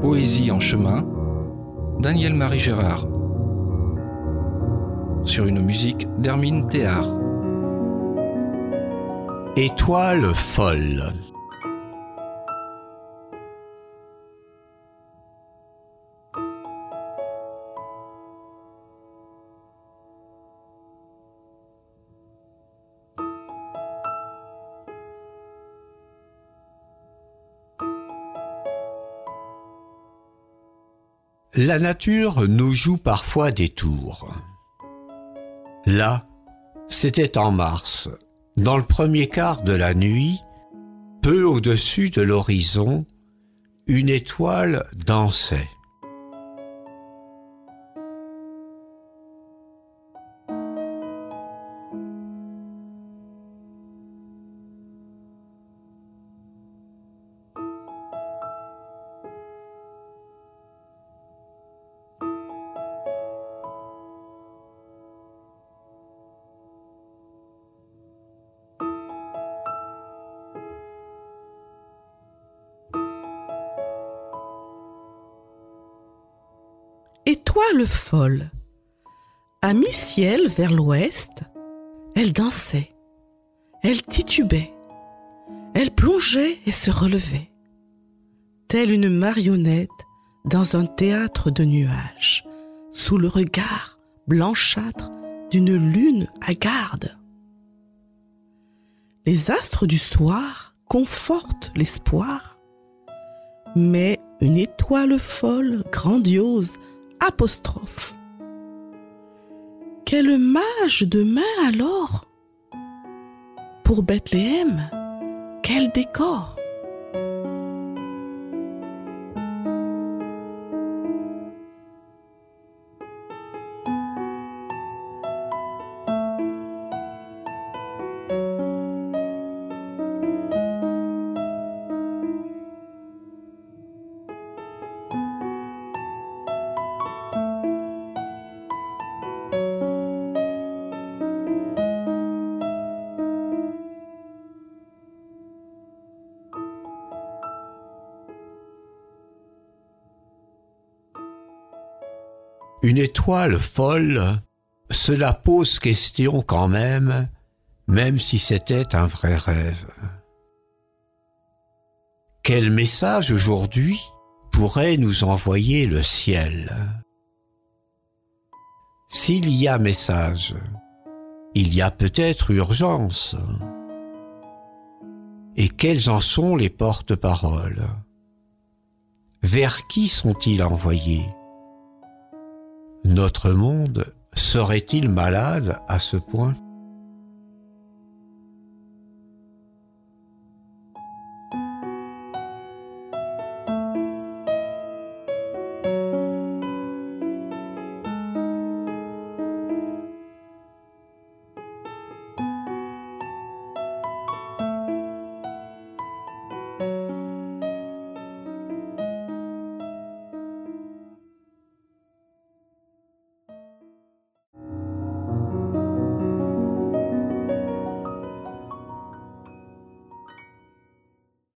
Poésie en chemin, Daniel-Marie Gérard. Sur une musique d'Hermine Théard. Étoile folle. La nature nous joue parfois des tours. Là, c'était en mars, dans le premier quart de la nuit, peu au-dessus de l'horizon, une étoile dansait. Étoile folle. À mi-ciel vers l'ouest, elle dansait, elle titubait, elle plongeait et se relevait, telle une marionnette dans un théâtre de nuages, sous le regard blanchâtre d'une lune hagarde. Les astres du soir confortent l'espoir, mais une étoile folle, grandiose, apostrophe. Quel mage demain alors? Pour Bethléem, quel décor Une étoile folle, cela pose question quand même, même si c'était un vrai rêve. Quel message aujourd'hui pourrait nous envoyer le ciel? S'il y a message, il y a peut-être urgence. Et quelles en sont les porte-paroles? Vers qui sont-ils envoyés? Notre monde serait-il malade à ce point?